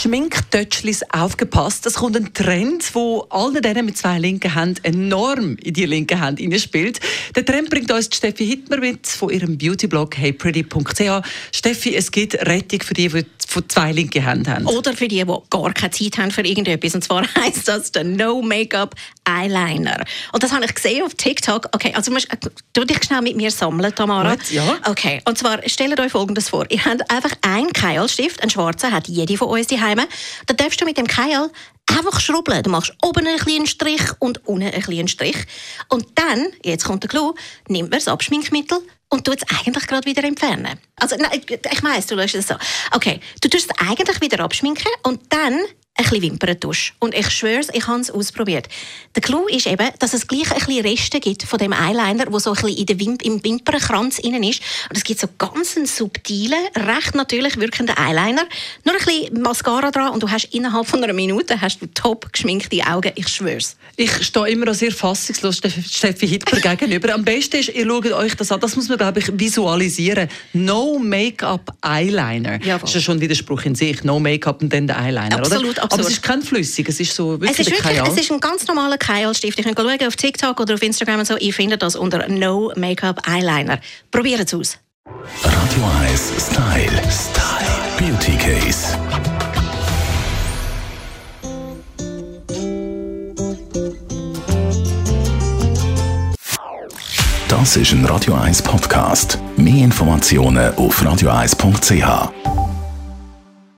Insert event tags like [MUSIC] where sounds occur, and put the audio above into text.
Schminktötschlis aufgepasst. Es kommt ein Trend, wo allen denen mit zwei linken Händen enorm in die linke Hand hineinspielt. Der Trend bringt uns Steffi Hittmer mit von ihrem Beautyblog heypretty.ch. Steffi, es gibt Rettung für die, die von zwei linken Händen haben. Oder für die, die gar keine Zeit haben für irgendetwas. Und zwar [LAUGHS] heisst das der No Make-up Eyeliner. Und das habe ich gesehen auf TikTok. Okay, also musst, du dich schnell mit mir sammeln, Tamara. Gut, ja. Okay, und zwar stellt euch Folgendes vor. Ihr habt einfach einen Keilstift, einen schwarzen, hat jede von uns daheim. Da darfst du mit dem Keil einfach schrubbeln. Du machst oben einen kleinen Strich und unten einen kleinen Strich. Und dann, jetzt kommt der Clou, nimmt man das Abschminkmittel und tut es eigentlich gerade wieder entfernen. Also, nein, ich weiss, du löst es so. Okay, du tust es eigentlich wieder abschminken und dann ein bisschen Wimperntusch. Und ich schwöre ich habe es ausprobiert. Der Clou ist eben, dass es gleich ein bisschen Reste gibt von dem Eyeliner, wo so ein bisschen in der Wimp im Wimpernkranz innen ist. Und es gibt so ganz einen subtilen, recht natürlich wirkenden Eyeliner. Nur ein bisschen Mascara dran und du hast innerhalb von einer Minute hast du top geschminkte Augen. Ich schwör's. Ich stehe immer sehr fassungslos Steffi Hitler [LAUGHS] gegenüber. Am besten ist, ihr schaut euch das an. Das muss man, glaube ich, visualisieren. No Make-up Eyeliner. Jawohl. Das ist ja schon ein Widerspruch in sich. No Make-up und dann der Eyeliner, Absolut, oder? Absolut. Aber es ist kein flüssig. Es ist so wirklich Es ist, wirklich, Kajal. es ist ein ganz normaler Keilstift. Ich könnt schauen auf TikTok oder auf Instagram und so. Ihr findet das unter No Make-up Eyeliner. Probiert es aus. Radio 1 Style. Style. Beauty Case. Das ist ein Radio 1 Podcast. Mehr Informationen auf radio1.ch.